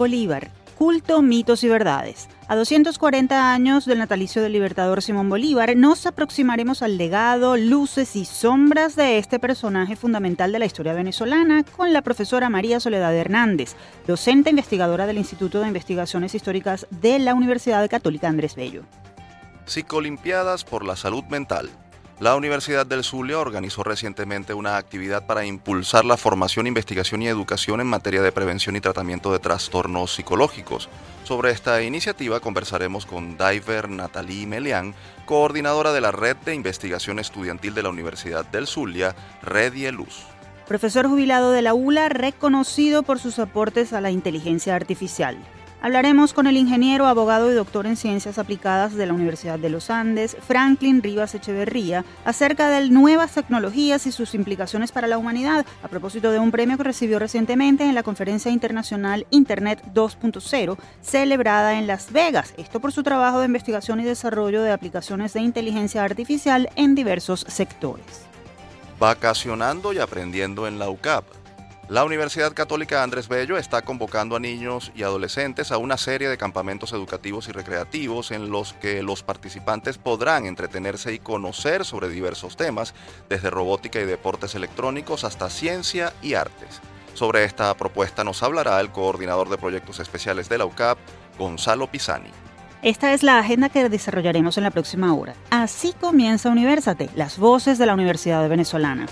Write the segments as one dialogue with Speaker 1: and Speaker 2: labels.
Speaker 1: Bolívar. Culto, mitos y verdades. A 240 años del natalicio del libertador Simón Bolívar, nos aproximaremos al legado, luces y sombras de este personaje fundamental de la historia venezolana con la profesora María Soledad Hernández, docente investigadora del Instituto de Investigaciones Históricas de la Universidad Católica Andrés Bello.
Speaker 2: Psicolimpiadas por la salud mental. La Universidad del Zulia organizó recientemente una actividad para impulsar la formación, investigación y educación en materia de prevención y tratamiento de trastornos psicológicos. Sobre esta iniciativa conversaremos con Diver Natalie Melián, coordinadora de la Red de Investigación Estudiantil de la Universidad del Zulia, Red y Luz.
Speaker 1: Profesor jubilado de la ULA, reconocido por sus aportes a la inteligencia artificial. Hablaremos con el ingeniero, abogado y doctor en ciencias aplicadas de la Universidad de los Andes, Franklin Rivas Echeverría, acerca de nuevas tecnologías y sus implicaciones para la humanidad, a propósito de un premio que recibió recientemente en la Conferencia Internacional Internet 2.0, celebrada en Las Vegas. Esto por su trabajo de investigación y desarrollo de aplicaciones de inteligencia artificial en diversos sectores.
Speaker 2: Vacacionando y aprendiendo en la UCAP la Universidad Católica Andrés Bello está convocando a niños y adolescentes a una serie de campamentos educativos y recreativos en los que los participantes podrán entretenerse y conocer sobre diversos temas, desde robótica y deportes electrónicos hasta ciencia y artes. Sobre esta propuesta nos hablará el coordinador de proyectos especiales de la UCAP, Gonzalo Pisani.
Speaker 1: Esta es la agenda que desarrollaremos en la próxima hora. Así comienza Universate, las voces de la Universidad Venezolana.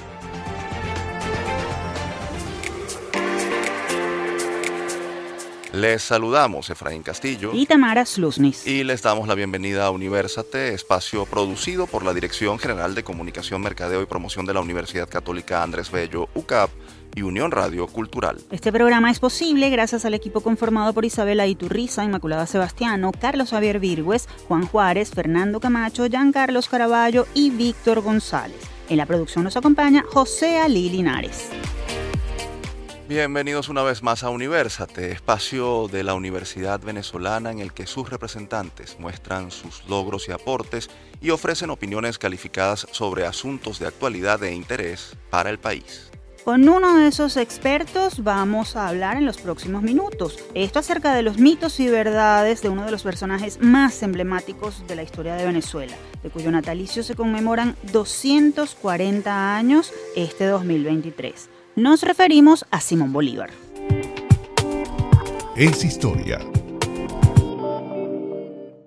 Speaker 2: Les saludamos Efraín Castillo
Speaker 1: y Tamara Slusnis.
Speaker 2: Y les damos la bienvenida a Universate, espacio producido por la Dirección General de Comunicación, Mercadeo y Promoción de la Universidad Católica Andrés Bello, UCAP y Unión Radio Cultural.
Speaker 1: Este programa es posible gracias al equipo conformado por Isabela Iturriza, Inmaculada Sebastiano, Carlos Javier Virgües, Juan Juárez, Fernando Camacho, Carlos Caraballo y Víctor González. En la producción nos acompaña José Ali Linares.
Speaker 2: Bienvenidos una vez más a Universate, espacio de la Universidad Venezolana en el que sus representantes muestran sus logros y aportes y ofrecen opiniones calificadas sobre asuntos de actualidad e interés para el país.
Speaker 1: Con uno de esos expertos vamos a hablar en los próximos minutos. Esto acerca de los mitos y verdades de uno de los personajes más emblemáticos de la historia de Venezuela, de cuyo natalicio se conmemoran 240 años este 2023. Nos referimos a Simón Bolívar.
Speaker 3: Es historia.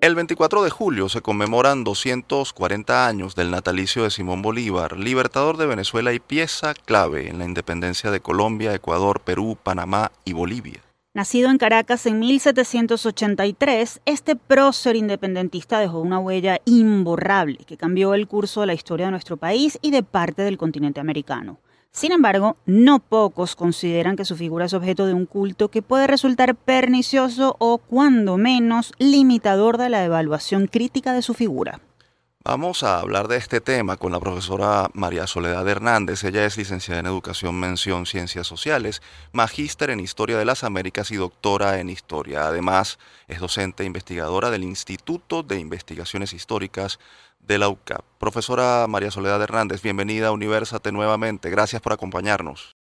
Speaker 2: El 24 de julio se conmemoran 240 años del natalicio de Simón Bolívar, libertador de Venezuela y pieza clave en la independencia de Colombia, Ecuador, Perú, Panamá y Bolivia.
Speaker 1: Nacido en Caracas en 1783, este prócer independentista dejó una huella imborrable que cambió el curso de la historia de nuestro país y de parte del continente americano. Sin embargo, no pocos consideran que su figura es objeto de un culto que puede resultar pernicioso o, cuando menos, limitador de la evaluación crítica de su figura.
Speaker 2: Vamos a hablar de este tema con la profesora María Soledad Hernández. Ella es licenciada en Educación Mención Ciencias Sociales, magíster en Historia de las Américas y doctora en Historia. Además, es docente e investigadora del Instituto de Investigaciones Históricas de la UCAP. Profesora María Soledad Hernández, bienvenida a Universate nuevamente. Gracias por acompañarnos.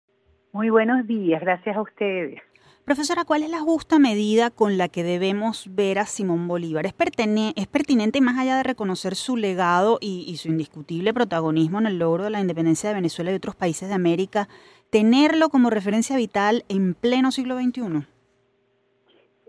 Speaker 4: Muy buenos días, gracias a ustedes.
Speaker 1: Profesora, ¿cuál es la justa medida con la que debemos ver a Simón Bolívar? ¿Es, pertinente, más allá de reconocer su legado y, y, su indiscutible protagonismo en el logro de la independencia de Venezuela y otros países de América, tenerlo como referencia vital en pleno siglo XXI?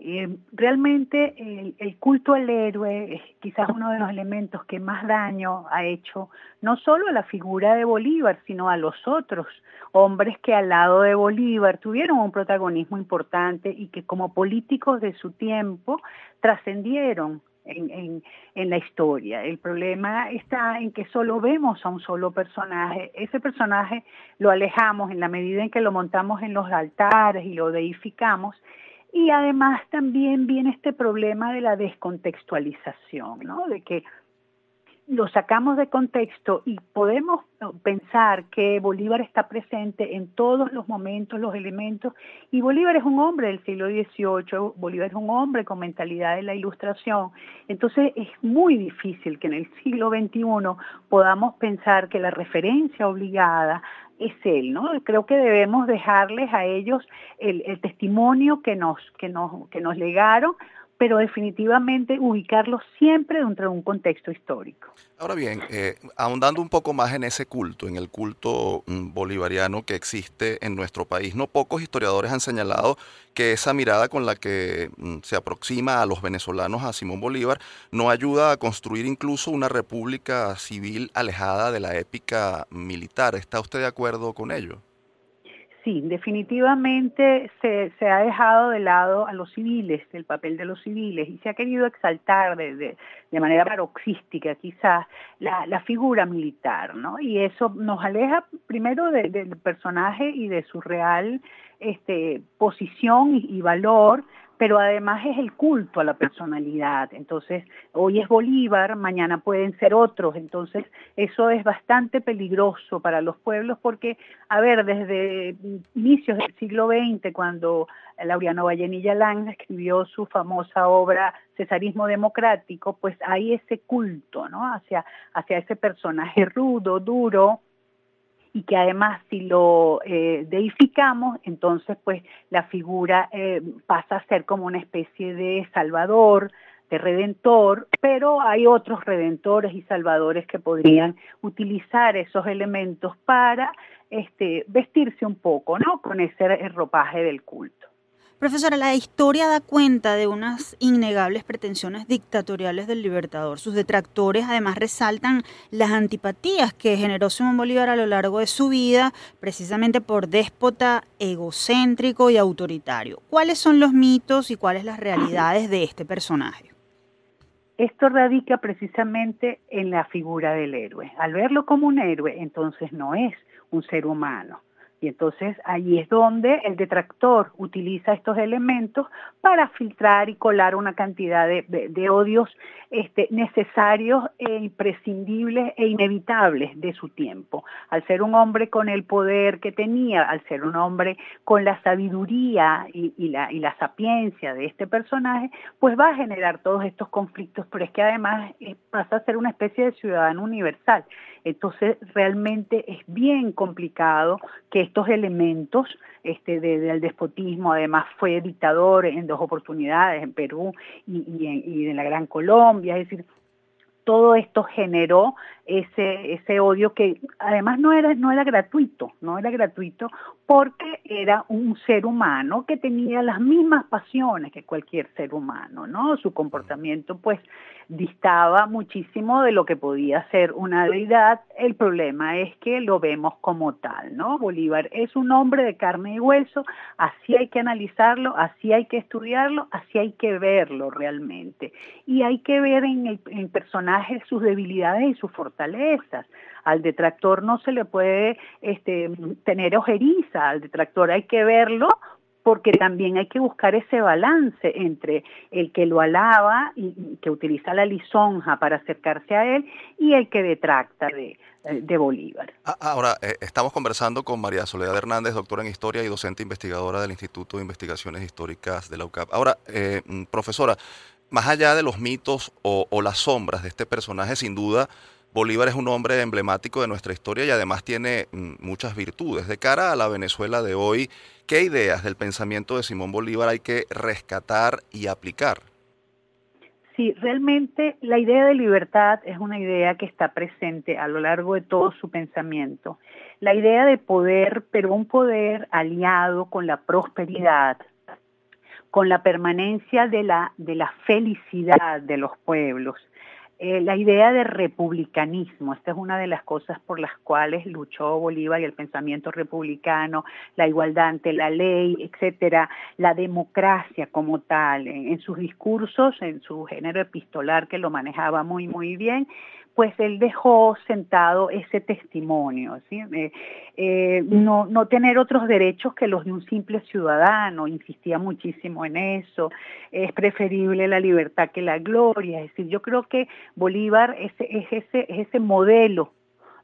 Speaker 4: Eh, realmente el, culto al héroe es quizás uno de los elementos que más daño ha hecho no solo a la figura de Bolívar, sino a los otros hombres que al lado de Bolívar tuvieron un protagonismo importante y que como políticos de su tiempo trascendieron en, en, la historia. El problema está en que solo vemos a un solo personaje. Ese personaje lo alejamos en la medida en que lo montamos en los altares y lo deificamos y además también viene este problema de la descontextualización, ¿no? De que lo sacamos de contexto y podemos pensar que Bolívar está presente en todos los momentos, los elementos, y Bolívar es un hombre del siglo XVIII, Bolívar es un hombre con mentalidad de la ilustración, entonces es muy difícil que en el siglo XXI podamos pensar que la referencia obligada es él, ¿no? Creo que debemos dejarles a ellos el, el testimonio que nos, que nos, que nos legaron pero definitivamente ubicarlo siempre dentro de un contexto histórico.
Speaker 2: Ahora bien, eh, ahondando un poco más en ese culto, en el culto mm, bolivariano que existe en nuestro país, no pocos historiadores han señalado que esa mirada con la que mm, se aproxima a los venezolanos a Simón Bolívar no ayuda a construir incluso una república civil alejada de la épica militar. ¿Está usted de acuerdo con ello?
Speaker 4: Sí, definitivamente se, se, ha dejado de lado a los civiles, el papel de los civiles, y se ha querido exaltar de, de, manera paroxística quizás la, la, figura militar, ¿no? Y eso nos aleja primero del personaje y de su real este, posición y valor, pero además es el culto a la personalidad. Entonces, hoy es Bolívar, mañana pueden ser otros. Entonces, eso es bastante peligroso para los pueblos porque, a ver, desde inicios del siglo XX, cuando Laureano Vallenilla Lang escribió su famosa obra Cesarismo Democrático, pues hay ese culto, ¿no? Hacia, hacia ese personaje rudo, duro, y que además si lo eh, deificamos, entonces pues la figura eh, pasa a ser como una especie de salvador, de redentor, pero hay otros redentores y salvadores que podrían utilizar esos elementos para este, vestirse un poco, ¿no? Con ese ropaje del culto.
Speaker 1: Profesora, la historia da cuenta de unas innegables pretensiones dictatoriales del libertador. Sus detractores además resaltan las antipatías que generó Simón Bolívar a lo largo de su vida, precisamente por déspota, egocéntrico y autoritario. ¿Cuáles son los mitos y cuáles las realidades de este personaje?
Speaker 4: Esto radica precisamente en la figura del héroe. Al verlo como un héroe, entonces no es un ser humano y entonces ahí es donde el detractor utiliza estos elementos para filtrar y colar una cantidad de, odios este, necesarios e imprescindibles e inevitables de su tiempo. Al ser un hombre con el poder que tenía, al ser un hombre con la sabiduría y, la, y la sapiencia de este personaje, pues va a generar todos estos conflictos, pero es que además eh, pasa a ser una especie de ciudadano universal. Entonces realmente es bien complicado que estos elementos este, del despotismo, además fue dictador en dos oportunidades, en Perú y, y en la Gran Colombia, es decir, todo esto generó ese, ese odio que además no era, no era gratuito, no era gratuito porque era un ser humano que tenía las mismas pasiones que cualquier ser humano, ¿no? Su comportamiento pues distaba muchísimo de lo que podía ser una deidad. El problema es que lo vemos como tal, ¿no? Bolívar es un hombre de carne y hueso, así hay que analizarlo, así hay que estudiarlo, así hay que verlo realmente. Y hay que ver en el, en el sus debilidades y sus fortalezas. Al detractor no se le puede este, tener ojeriza, al detractor hay que verlo porque también hay que buscar ese balance entre el que lo alaba y que utiliza la lisonja para acercarse a él y el que detracta de, de Bolívar.
Speaker 2: Ah, ahora, eh, estamos conversando con María Soledad Hernández, doctora en Historia y docente investigadora del Instituto de Investigaciones Históricas de la UCAP. Ahora, eh, mm, profesora, más allá de los mitos o, las sombras de este personaje, sin duda, Bolívar es un hombre emblemático de nuestra historia y además tiene mm, muchas virtudes. De cara a la Venezuela de hoy, ¿qué ideas del pensamiento de Simón Bolívar hay que rescatar y aplicar?
Speaker 4: Sí, realmente la idea de libertad es una idea que está presente a lo largo de todo su pensamiento. La idea de poder, pero un poder aliado con la prosperidad, con la permanencia de la, de la felicidad de los pueblos. Eh, la idea de republicanismo, esta es una de las cosas por las cuales luchó Bolívar y el pensamiento republicano, la igualdad ante la ley, etcétera, la democracia como tal, en sus discursos, en su género epistolar que lo manejaba muy, muy bien, pues él dejó sentado ese testimonio, ¿sí? Eh, eh, no, no tener otros derechos que los de un simple ciudadano, insistía muchísimo en eso, es preferible la libertad que la gloria, es decir, yo creo que Bolívar es, es ese, es ese modelo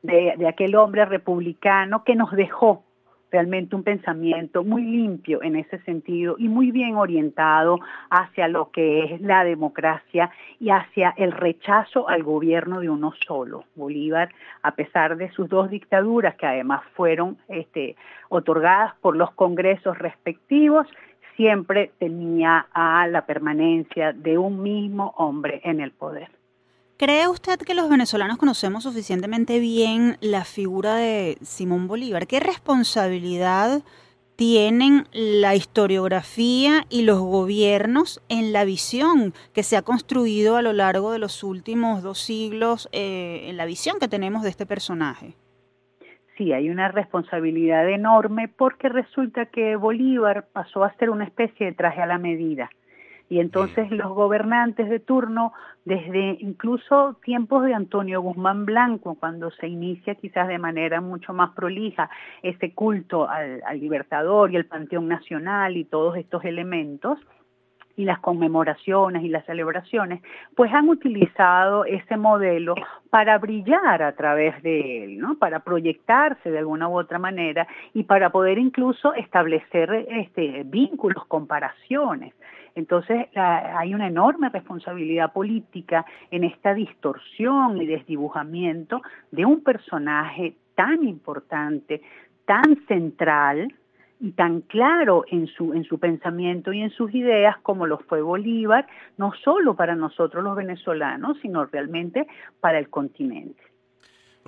Speaker 4: de, de aquel hombre republicano que nos dejó realmente un pensamiento muy limpio en ese sentido y muy bien orientado hacia lo que es la democracia y hacia el rechazo al gobierno de uno solo. Bolívar, a pesar de sus dos dictaduras, que además fueron este, otorgadas por los congresos respectivos, siempre tenía a la permanencia de un mismo hombre en el poder.
Speaker 1: ¿Cree usted que los venezolanos conocemos suficientemente bien la figura de Simón Bolívar? ¿Qué responsabilidad tienen la historiografía y los gobiernos en la visión que se ha construido a lo largo de los últimos dos siglos, eh, en la visión que tenemos de este personaje?
Speaker 4: Sí, hay una responsabilidad enorme porque resulta que Bolívar pasó a ser una especie de traje a la medida y entonces los gobernantes de turno, desde incluso tiempos de Antonio Guzmán Blanco, cuando se inicia quizás de manera mucho más prolija ese culto al, libertador y el Panteón Nacional y todos estos elementos, y las conmemoraciones y las celebraciones, pues han utilizado ese modelo para brillar a través de él, ¿no? Para proyectarse de alguna u otra manera y para poder incluso establecer este vínculos, comparaciones. Entonces hay una enorme responsabilidad política en esta distorsión y desdibujamiento de un personaje tan importante, tan central y tan claro en su, en su pensamiento y en sus ideas como lo fue Bolívar, no solo para nosotros los venezolanos, sino realmente para el continente.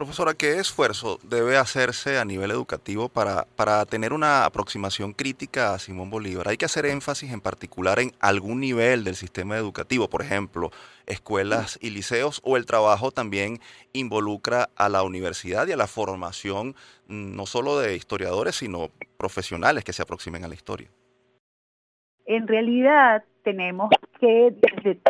Speaker 2: Profesora, ¿qué esfuerzo debe hacerse a nivel educativo para, para tener una aproximación crítica a Simón Bolívar? ¿Hay que hacer énfasis en particular en algún nivel del sistema educativo, por ejemplo, escuelas y liceos, o el trabajo también involucra a la universidad y a la formación mm, no solo de historiadores, sino profesionales que se aproximen a la historia?
Speaker 4: En realidad tenemos que desde,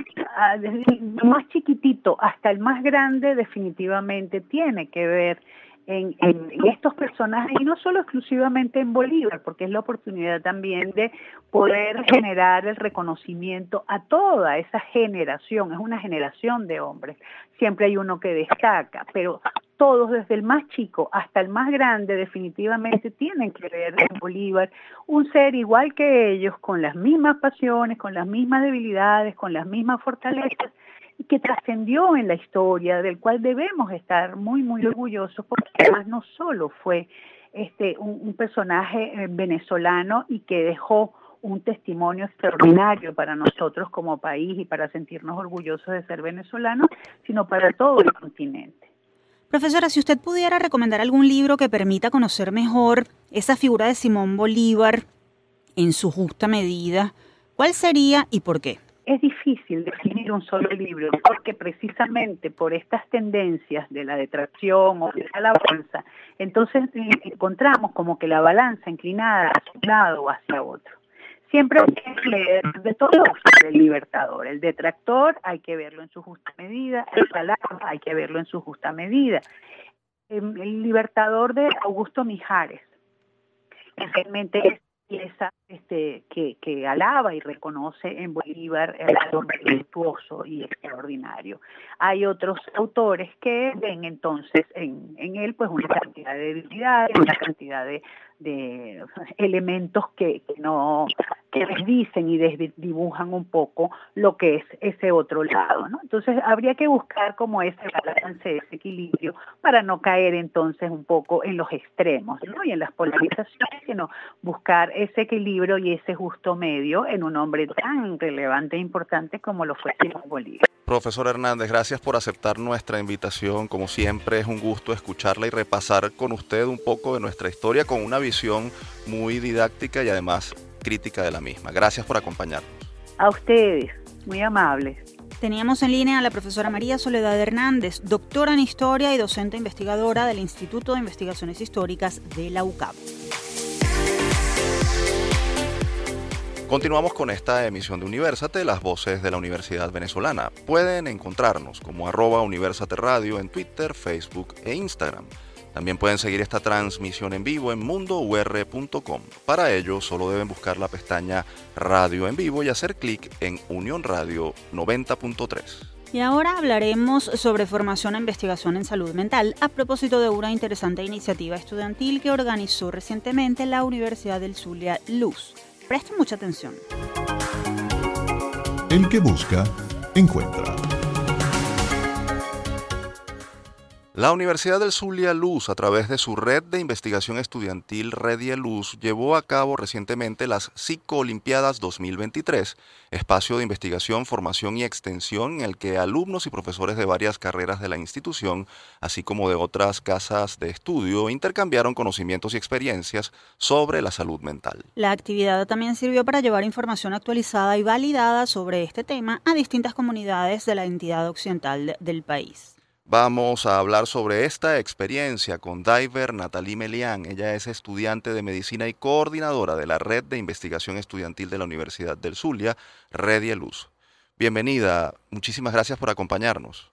Speaker 4: desde el más chiquitito hasta el más grande definitivamente tiene que ver en, estos personajes y no solo exclusivamente en Bolívar, porque es la oportunidad también de poder generar el reconocimiento a toda esa generación, es una generación de hombres, siempre hay uno que destaca, pero todos, desde el más chico hasta el más grande, definitivamente tienen que ver en Bolívar un ser igual que ellos, con las mismas pasiones, con las mismas debilidades, con las mismas fortalezas, que trascendió en la historia, del cual debemos estar muy, muy orgullosos, porque además no solo fue este, un, personaje eh, venezolano y que dejó un testimonio extraordinario para nosotros como país y para sentirnos orgullosos de ser venezolanos, sino para todo el continente.
Speaker 1: Profesora, si usted pudiera recomendar algún libro que permita conocer mejor esa figura de Simón Bolívar en su justa medida, ¿cuál sería y por qué?
Speaker 4: es difícil definir un solo libro porque precisamente por estas tendencias de la detracción o de la balanza, entonces eh, encontramos como que la balanza inclinada hacia un lado o hacia otro. Siempre hay que leer de todos el libertador. El detractor hay que verlo en su justa medida, el palabra hay que verlo en su justa medida. Em, el libertador de Augusto Mijares, realmente es pieza este, que, que, alaba y reconoce en Bolívar el hombre virtuoso y extraordinario. Hay otros autores que ven entonces en, en él pues una cantidad de debilidades, una cantidad de, elementos que, no que desdicen y desdibujan un poco lo que es ese otro lado. Entonces habría que buscar como ese balance, ese equilibrio para no caer entonces un poco en los extremos, ¿no? Y en las polarizaciones, sino buscar ese equilibrio y ese justo medio en un hombre tan relevante e importante como lo fue Simón Bolívar.
Speaker 2: Profesor Hernández, gracias por aceptar nuestra invitación. Como siempre es un gusto escucharla y repasar con usted un poco de nuestra historia con una visión muy didáctica y además crítica de la misma. Gracias por acompañarnos.
Speaker 4: A ustedes, muy amables.
Speaker 1: Teníamos en línea a la profesora María Soledad Hernández, doctora en Historia y docente investigadora del Instituto de Investigaciones Históricas de la UCAP.
Speaker 2: Continuamos con esta emisión de Universate, las voces de la Universidad Venezolana. Pueden encontrarnos como arroba Universate Radio en Twitter, Facebook e Instagram. También pueden seguir esta transmisión en vivo en mundour.com. Para ello, solo deben buscar la pestaña Radio en vivo y hacer clic en Unión Radio 90.3.
Speaker 1: Y ahora hablaremos sobre formación e investigación en salud mental a propósito de una interesante iniciativa estudiantil que organizó recientemente la Universidad del Zulia Luz. Presten mucha atención.
Speaker 3: El que busca, encuentra.
Speaker 2: La Universidad del Zulia Luz, a través de su red de investigación estudiantil Redie Luz, llevó a cabo recientemente las Psicolimpiadas 2023, espacio de investigación, formación y extensión en el que alumnos y profesores de varias carreras de la institución, así como de otras casas de estudio, intercambiaron conocimientos y experiencias sobre la salud mental.
Speaker 1: La actividad también sirvió para llevar información actualizada y validada sobre este tema a distintas comunidades de la entidad occidental del país.
Speaker 2: Vamos a hablar sobre esta experiencia con Diver Natalie Melian. Ella es estudiante de medicina y coordinadora de la Red de Investigación Estudiantil de la Universidad del Zulia, Red Luz. Bienvenida, muchísimas gracias por acompañarnos.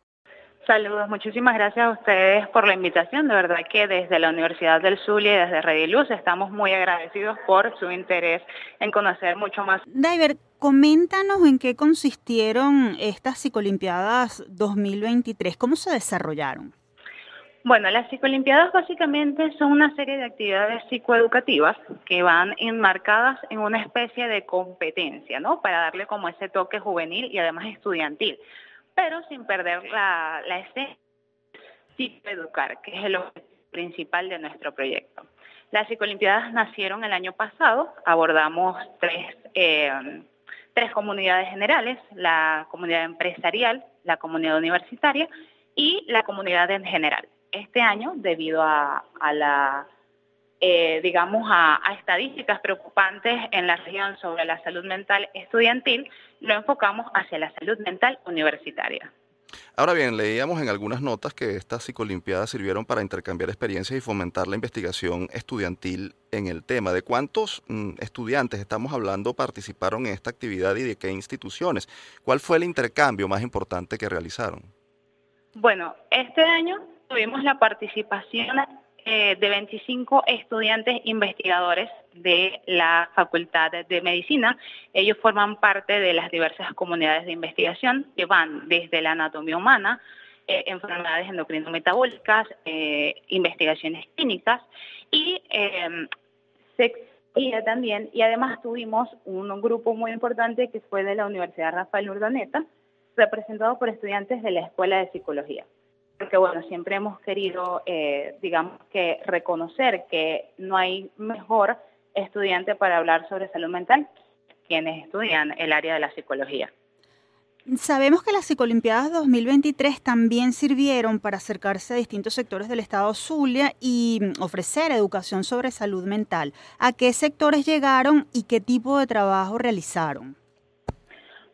Speaker 5: Saludos, muchísimas gracias a ustedes por la invitación. De verdad que desde la Universidad del Zulia y desde Rediluz estamos muy agradecidos por su interés en conocer mucho más.
Speaker 1: Diver, coméntanos en qué consistieron estas psicolimpiadas 2023, cómo se desarrollaron.
Speaker 5: Bueno, las psicolimpiadas básicamente son una serie de actividades psicoeducativas que van enmarcadas en una especie de competencia, ¿no? Para darle como ese toque juvenil y además estudiantil pero sin perder la, la esencia educar, que es el objetivo principal de nuestro proyecto. Las psicolimpiadas nacieron el año pasado, abordamos tres, eh, tres comunidades generales, la comunidad empresarial, la comunidad universitaria y la comunidad en general. Este año, debido a, a la eh, digamos, a, estadísticas preocupantes en la región sobre la salud mental estudiantil, lo enfocamos hacia la salud mental universitaria.
Speaker 2: Ahora bien, leíamos en algunas notas que estas psicolimpiadas sirvieron para intercambiar experiencias y fomentar la investigación estudiantil en el tema. ¿De cuántos mm, estudiantes estamos hablando participaron en esta actividad y de qué instituciones? ¿Cuál fue el intercambio más importante que realizaron?
Speaker 5: Bueno, este año tuvimos la participación eh, de 25 estudiantes investigadores de la Facultad de Medicina. Ellos forman parte de las diversas comunidades de investigación que van desde la anatomía humana, eh, enfermedades endocrino-metabólicas, eh, investigaciones clínicas y sexología también. Y además tuvimos un, grupo muy importante que fue de la Universidad Rafael Urdaneta, representado por estudiantes de la Escuela de Psicología porque bueno, siempre hemos querido, eh, digamos que reconocer que no hay mejor estudiante para hablar sobre salud mental quienes estudian el área de la psicología.
Speaker 1: Sabemos que las Psicolimpiadas 2023 también sirvieron para acercarse a distintos sectores del Estado Zulia y ofrecer educación sobre salud mental. ¿A qué sectores llegaron y qué tipo de trabajo realizaron?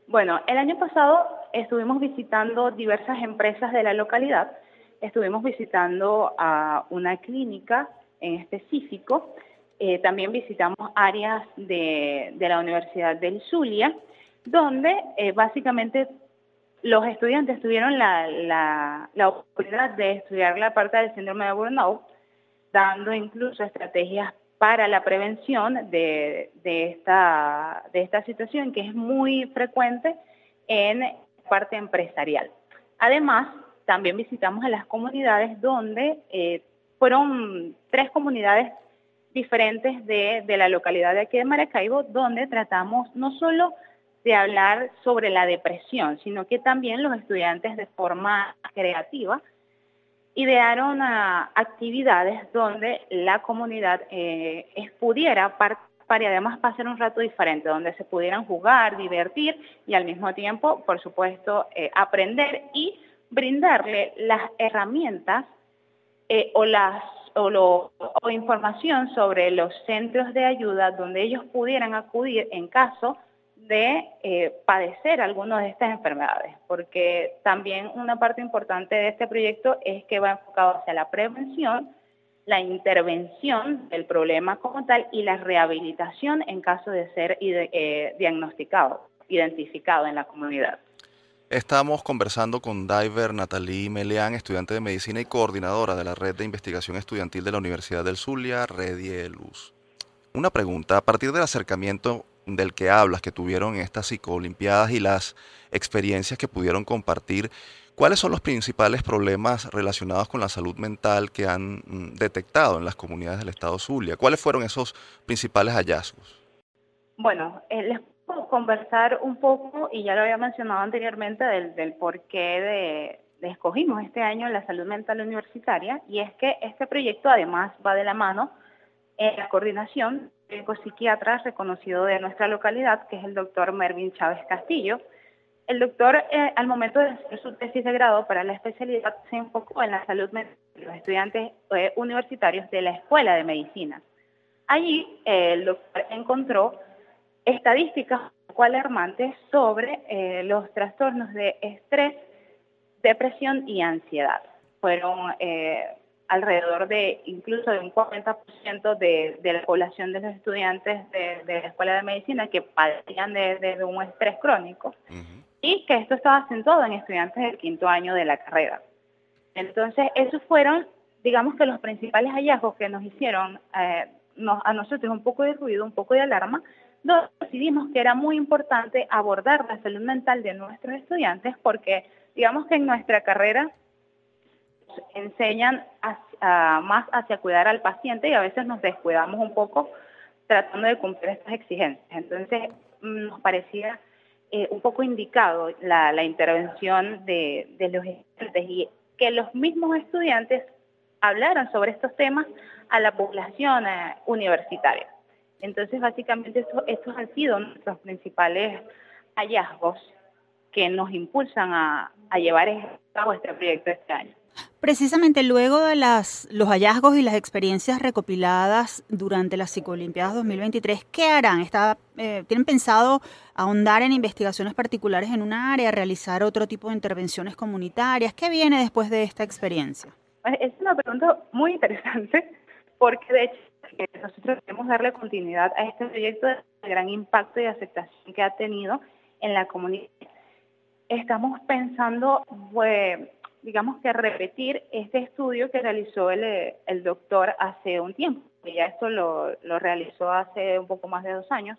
Speaker 5: Bueno, el año pasado estuvimos visitando diversas empresas de la localidad, estuvimos visitando a una clínica en específico, eh, también visitamos áreas de, la Universidad del Zulia, donde eh, básicamente los estudiantes tuvieron la, oportunidad de estudiar la parte del síndrome de burnout, dando incluso estrategias para la prevención de, esta, de esta situación que es muy frecuente en parte empresarial. Además, también visitamos a las comunidades donde eh, fueron tres comunidades diferentes de, la localidad de aquí de Maracaibo, donde tratamos no solo de hablar sobre la depresión, sino que también los estudiantes de forma creativa idearon actividades donde la comunidad eh, pudiera participar y además pasar un rato diferente, donde se pudieran jugar, divertir y al mismo tiempo, por supuesto, eh, aprender y brindarle las herramientas eh, o las o, o información sobre los centros de ayuda donde ellos pudieran acudir en caso de eh, padecer alguna de estas enfermedades, porque también una parte importante de este proyecto es que va enfocado hacia la prevención, la intervención del problema como tal y la rehabilitación en caso de ser eh, diagnosticado, identificado en la comunidad.
Speaker 2: Estamos conversando con Diver Natalie Meleán, estudiante de medicina y coordinadora de la Red de Investigación Estudiantil de la Universidad del Zulia, Redie Luz. Una pregunta, a partir del acercamiento del que hablas, que tuvieron estas psicolimpiadas y las experiencias que pudieron compartir, ¿cuáles son los principales problemas relacionados con la salud mental que han mm, detectado en las comunidades del estado Zulia? ¿Cuáles fueron esos principales hallazgos?
Speaker 5: Bueno, eh, les puedo conversar un poco, y ya lo había mencionado anteriormente, del, del porqué de, escogimos este año la salud mental universitaria, y es que este proyecto además va de la mano en la coordinación del psiquiatra reconocido de nuestra localidad, que es el doctor Mervin Chávez Castillo. El doctor, eh, al momento de hacer su tesis de grado para la especialidad, se enfocó en la salud mental de los estudiantes eh, universitarios de la Escuela de Medicina. Allí el doctor encontró estadísticas alarmantes sobre eh, los trastornos de estrés, depresión y ansiedad. Fueron eh, alrededor de incluso de un 40% de, de, la población de los estudiantes de, la Escuela de Medicina que padecían de, un estrés crónico y que esto estaba acentuado en estudiantes del quinto año de la carrera. Entonces, esos fueron, digamos que los principales hallazgos que nos hicieron eh, a nosotros un poco de ruido, un poco de alarma, decidimos que era muy importante abordar la salud mental de nuestros estudiantes porque digamos que en nuestra carrera enseñan más hacia cuidar al paciente y a veces nos descuidamos un poco tratando de cumplir estas exigencias. Entonces mm, nos parecía eh, un poco indicado la, intervención de, los estudiantes y que los mismos estudiantes hablaran sobre estos temas a la población eh, universitaria. Entonces, básicamente, estos han sido nuestros principales hallazgos que nos impulsan a, llevar a cabo este proyecto este año.
Speaker 1: Precisamente luego de las, los hallazgos y las experiencias recopiladas durante las Psicolimpiadas 2023, ¿qué harán? ¿Está, eh, ¿Tienen pensado ahondar en investigaciones particulares en un área, realizar otro tipo de intervenciones comunitarias? ¿Qué viene después de esta experiencia?
Speaker 5: Es una pregunta muy interesante porque de hecho que nosotros queremos darle continuidad a este proyecto de gran impacto y aceptación que ha tenido en la comunidad. Estamos pensando, pues, digamos que repetir este estudio que realizó el, el doctor hace un tiempo, que ya esto lo, lo realizó hace un poco más de dos años.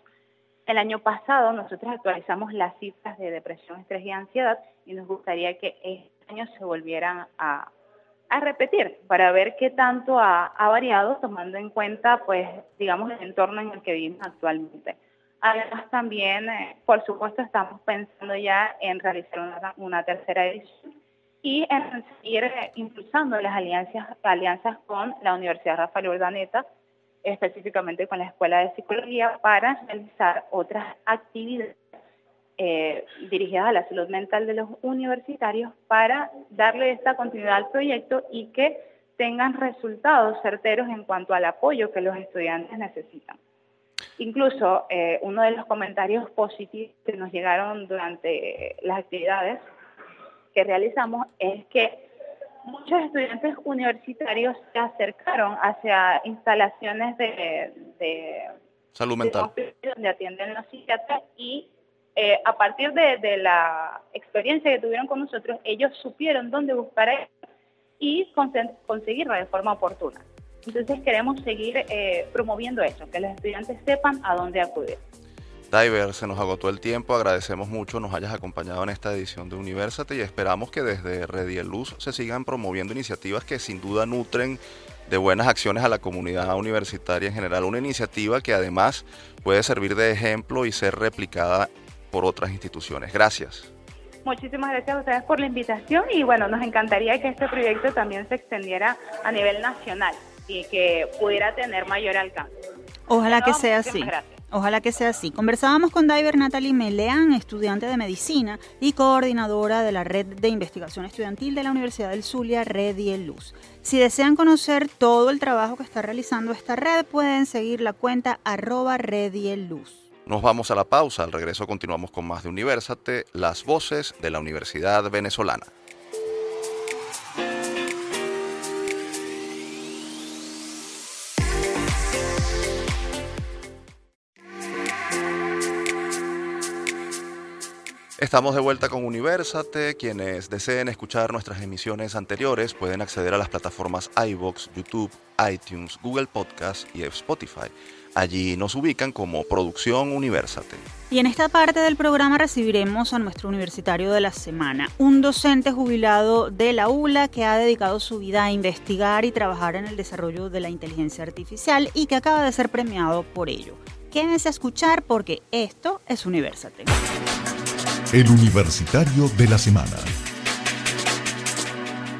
Speaker 5: El año pasado nosotros actualizamos las cifras de depresión, estrés y ansiedad y nos gustaría que este año se volvieran a, a repetir para ver qué tanto ha, variado tomando en cuenta, pues, digamos, el entorno en el que vivimos actualmente. Además, también, eh, por supuesto, estamos pensando ya en realizar una, tercera edición y en seguir eh, impulsando las alianzas, alianzas con la Universidad Rafael Urdaneta, específicamente con la Escuela de Psicología, para realizar otras actividades eh, dirigidas a la salud mental de los universitarios para darle esta continuidad al proyecto y que tengan resultados certeros en cuanto al apoyo que los estudiantes necesitan. Incluso eh, uno de los comentarios positivos que nos llegaron durante las actividades que realizamos es que muchos estudiantes universitarios se acercaron hacia instalaciones de,
Speaker 2: salud mental
Speaker 5: donde atienden los psiquiatras y eh, a partir de, la experiencia que tuvieron con nosotros, ellos supieron dónde buscar y conseguirla de forma oportuna. Entonces queremos seguir eh, promoviendo eso, que los estudiantes sepan a dónde acudir.
Speaker 2: Diver, se nos agotó el tiempo, agradecemos mucho nos hayas acompañado en esta edición de Universate y esperamos que desde Rediel Luz se sigan promoviendo iniciativas que sin duda nutren de buenas acciones a la comunidad universitaria en general. Una iniciativa que además puede servir de ejemplo y ser replicada por otras instituciones. Gracias.
Speaker 5: Muchísimas gracias a ustedes por la invitación y bueno, nos encantaría que este proyecto también se extendiera a nivel nacional y que pudiera tener mayor alcance.
Speaker 1: Ojalá que sea así. Ojalá que sea así. Conversábamos con Diver Natalie Meleán, estudiante de medicina y coordinadora de la Red de Investigación Estudiantil de la Universidad del Zulia, Red y Luz. Si desean conocer todo el trabajo que está realizando esta red, pueden seguir la cuenta arroba Red Luz.
Speaker 2: Nos vamos a la pausa, al regreso continuamos con más de Universate, las voces de la Universidad Venezolana. Estamos de vuelta con Universate. Quienes deseen escuchar nuestras emisiones anteriores pueden acceder a las plataformas iBox, YouTube, iTunes, Google Podcast y Spotify. Allí nos ubican como Producción Universate.
Speaker 1: Y en esta parte del programa recibiremos a nuestro universitario de la semana, un docente jubilado de la ULA que ha dedicado su vida a investigar y trabajar en el desarrollo de la inteligencia artificial y que acaba de ser premiado por ello. Quédense a escuchar porque esto es Universate.
Speaker 3: El universitario de la semana.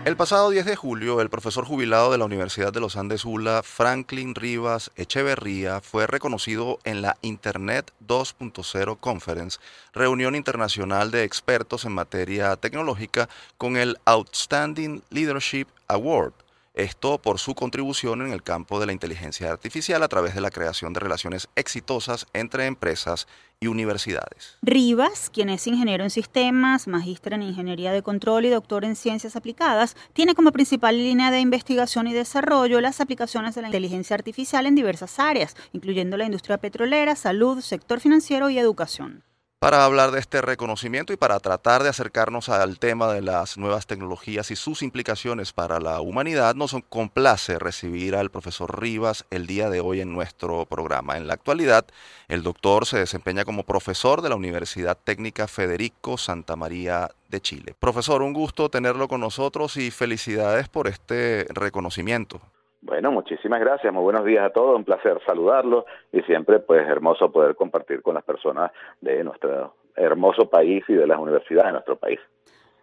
Speaker 2: El pasado 10 de julio, el profesor jubilado de la Universidad de los Andes ULA, Franklin Rivas Echeverría, fue reconocido en la Internet 2.0 Conference, reunión internacional de expertos en materia tecnológica, con el Outstanding Leadership Award esto por su contribución en el campo de la inteligencia artificial a través de la creación de relaciones exitosas entre empresas y universidades.
Speaker 1: Rivas, quien es ingeniero en sistemas, magíster en ingeniería de control y doctor en ciencias aplicadas, tiene como principal línea de investigación y desarrollo las aplicaciones de la inteligencia artificial en diversas áreas, incluyendo la industria petrolera, salud, sector financiero y educación
Speaker 2: para hablar de este reconocimiento y para tratar de acercarnos al tema de las nuevas tecnologías y sus implicaciones para la humanidad, nos complace recibir al profesor Rivas el día de hoy en nuestro programa. En la actualidad, el doctor se desempeña como profesor de la Universidad Técnica Federico Santa María de Chile. Profesor, un gusto tenerlo con nosotros y felicidades por este reconocimiento.
Speaker 6: Bueno, muchísimas gracias, muy buenos días a todos, un placer saludarlos y siempre pues hermoso poder compartir con las personas de nuestro hermoso país y de las universidades de nuestro país.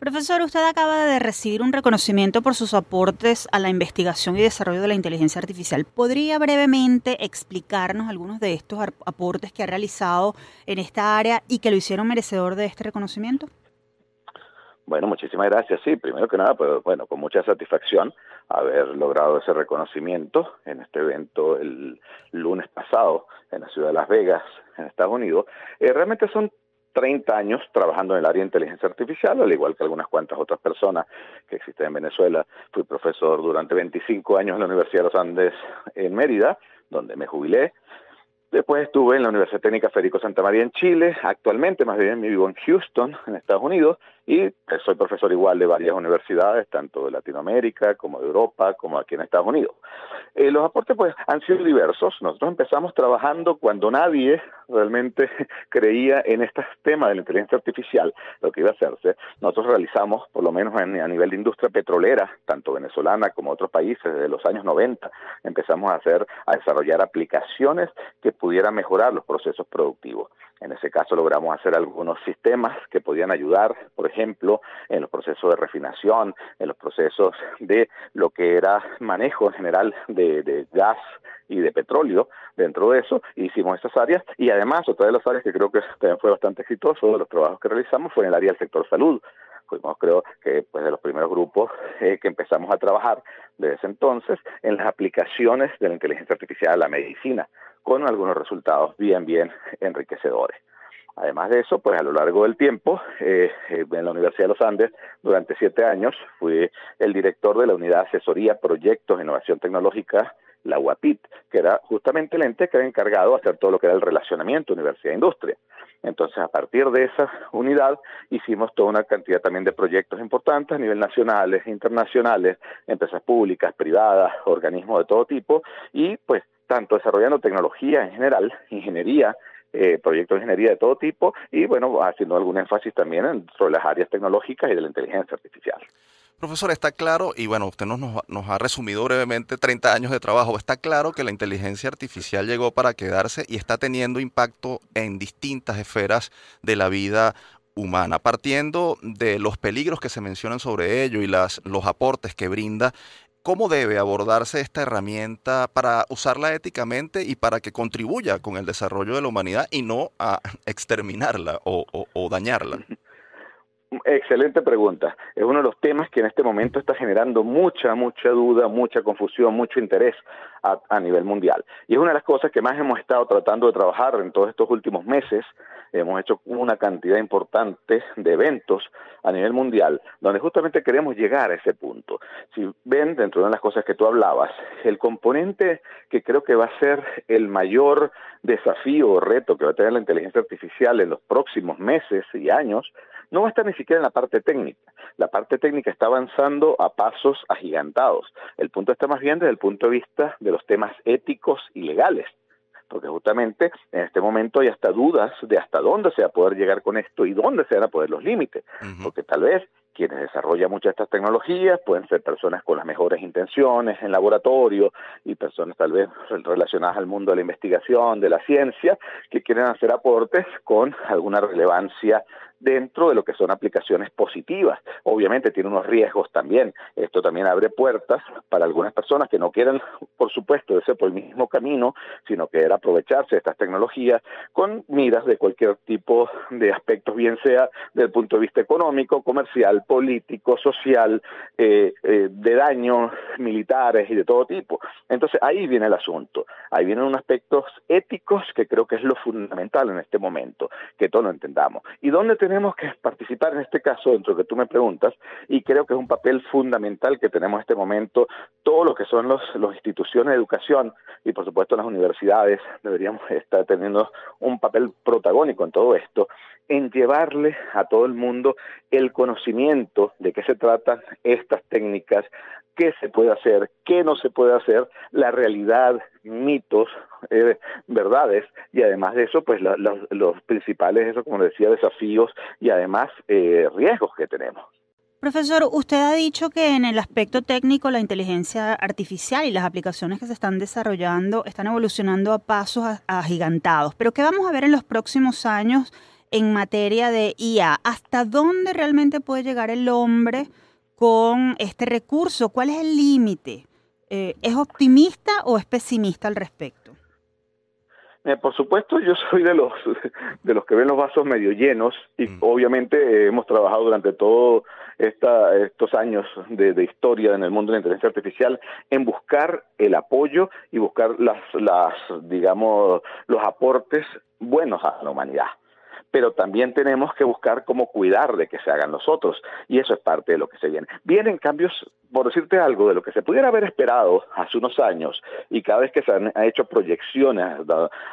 Speaker 1: Profesor, usted acaba de recibir un reconocimiento por sus aportes a la investigación y desarrollo de la inteligencia artificial. ¿Podría brevemente explicarnos algunos de estos aportes que ha realizado en esta área y que lo hicieron merecedor de este reconocimiento?
Speaker 6: Bueno, muchísimas gracias. Sí, primero que nada, pues bueno, con mucha satisfacción haber logrado ese reconocimiento en este evento el lunes pasado en la ciudad de Las Vegas, en Estados Unidos. Eh, realmente son 30 años trabajando en el área de inteligencia artificial, al igual que algunas cuantas otras personas que existen en Venezuela. Fui profesor durante 25 años en la Universidad de los Andes en Mérida, donde me jubilé Después estuve en la Universidad Técnica Federico Santa María en Chile, actualmente más bien vivo en Houston, en Estados Unidos, y soy profesor igual de varias universidades, tanto de Latinoamérica como de Europa, como aquí en Estados Unidos. Eh, los aportes pues han sido diversos. Nosotros empezamos trabajando cuando nadie realmente creía en este tema de la inteligencia artificial, lo que iba a hacerse. Nosotros realizamos, por lo menos a nivel de industria petrolera, tanto venezolana como otros países, desde los años 90, empezamos a hacer, a desarrollar aplicaciones que pudieran mejorar los procesos productivos. En ese caso logramos hacer algunos sistemas que podían ayudar, por ejemplo, en los procesos de refinación, en los procesos de lo que era manejo en general de, gas y de petróleo. Dentro de eso hicimos esas áreas y además otra de las áreas que creo que también fue bastante exitoso de los trabajos que realizamos fue en el área del sector salud. Fuimos creo que pues de los primeros grupos eh, que empezamos a trabajar desde ese entonces en las aplicaciones de la inteligencia artificial a la medicina, con algunos resultados bien, bien enriquecedores. Además de eso, pues a lo largo del tiempo, eh, eh, en la Universidad de los Andes, durante siete años, fui el director de la Unidad de Asesoría Proyectos de Innovación Tecnológica la UAPIT, que era justamente el ente que era encargado de hacer todo lo que era el relacionamiento universidad-industria. Entonces, a partir de esa unidad, hicimos toda una cantidad también de proyectos importantes a nivel nacionales, internacionales, empresas públicas, privadas, organismos de todo tipo, y pues tanto desarrollando tecnología en general, ingeniería, eh, proyectos de ingeniería de todo tipo, y bueno, haciendo algún énfasis también en, sobre las áreas tecnológicas y de la inteligencia artificial.
Speaker 2: Profesor, está claro, y bueno, usted nos, nos, ha resumido brevemente 30 años de trabajo, está claro que la inteligencia artificial llegó para quedarse y está teniendo impacto en distintas esferas de la vida humana. Partiendo de los peligros que se mencionan sobre ello y las, los aportes que brinda, ¿cómo debe abordarse esta herramienta para usarla éticamente y para que contribuya con el desarrollo de la humanidad y no a exterminarla o, dañarla?
Speaker 6: Excelente pregunta. Es uno de los temas que en este momento está generando mucha, mucha duda, mucha confusión, mucho interés a, nivel mundial. Y es una de las cosas que más hemos estado tratando de trabajar en todos estos últimos meses. Hemos hecho una cantidad importante de eventos a nivel mundial, donde justamente queremos llegar a ese punto. Si ven, dentro de las cosas que tú hablabas, el componente que creo que va a ser el mayor desafío o reto que va a tener la inteligencia artificial en los próximos meses y años, no va a estar ni siquiera en la parte técnica. La parte técnica está avanzando a pasos agigantados. El punto está más bien desde el punto de vista de los temas éticos y legales porque justamente en este momento hay hasta dudas de hasta dónde se va a poder llegar con esto y dónde se van a poder los límites, porque tal vez quienes desarrollan muchas de estas tecnologías pueden ser personas con las mejores intenciones en laboratorio y personas tal vez relacionadas al mundo de la investigación, de la ciencia, que quieren hacer aportes con alguna relevancia dentro de lo que son aplicaciones positivas. Obviamente tiene unos riesgos también. Esto también abre puertas para algunas personas que no quieren, por supuesto, irse por el mismo camino, sino que aprovecharse de estas tecnologías con miras de cualquier tipo de aspectos, bien sea desde el punto de vista económico, comercial, político, social, eh, eh, de daños militares y de todo tipo. Entonces ahí viene el asunto. Ahí vienen unos aspectos éticos que creo que es lo fundamental en este momento, que todos lo entendamos. ¿Y dónde tenemos tenemos que participar en este caso, dentro de que tú me preguntas, y creo que es un papel fundamental que tenemos en este momento, todos los que son las los instituciones de educación y por supuesto las universidades deberíamos estar teniendo un papel protagónico en todo esto, en llevarle a todo el mundo el conocimiento de qué se tratan estas técnicas, qué se puede hacer, qué no se puede hacer, la realidad, mitos, eh, verdades, y además de eso, pues los principales, eso como decía, desafíos y además eh, riesgos que tenemos.
Speaker 1: Profesor, usted ha dicho que en el aspecto técnico la inteligencia artificial y las aplicaciones que se están desarrollando están evolucionando a pasos agigantados, pero ¿qué vamos a ver en los próximos años en materia de IA? ¿Hasta dónde realmente puede llegar el hombre con este recurso? ¿Cuál es el límite? Eh, ¿Es optimista o es pesimista al respecto?
Speaker 6: Eh, por supuesto, yo soy de los de los que ven los vasos medio llenos y mm. obviamente eh, hemos trabajado durante todos estos años de, de, historia en el mundo de la inteligencia artificial en buscar el apoyo y buscar las, las digamos los aportes buenos a la humanidad pero también tenemos que buscar cómo cuidar de que se hagan los otros, y eso es parte de lo que se viene. Vienen cambios, por decirte algo, de lo que se pudiera haber esperado hace unos años, y cada vez que se han hecho proyecciones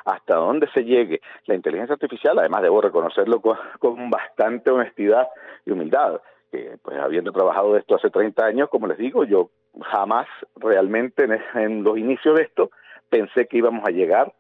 Speaker 6: hasta, dónde se llegue la inteligencia artificial, además debo reconocerlo con, bastante honestidad y humildad, que pues habiendo trabajado de esto hace 30 años, como les digo, yo jamás realmente en los inicios de esto pensé que íbamos a llegar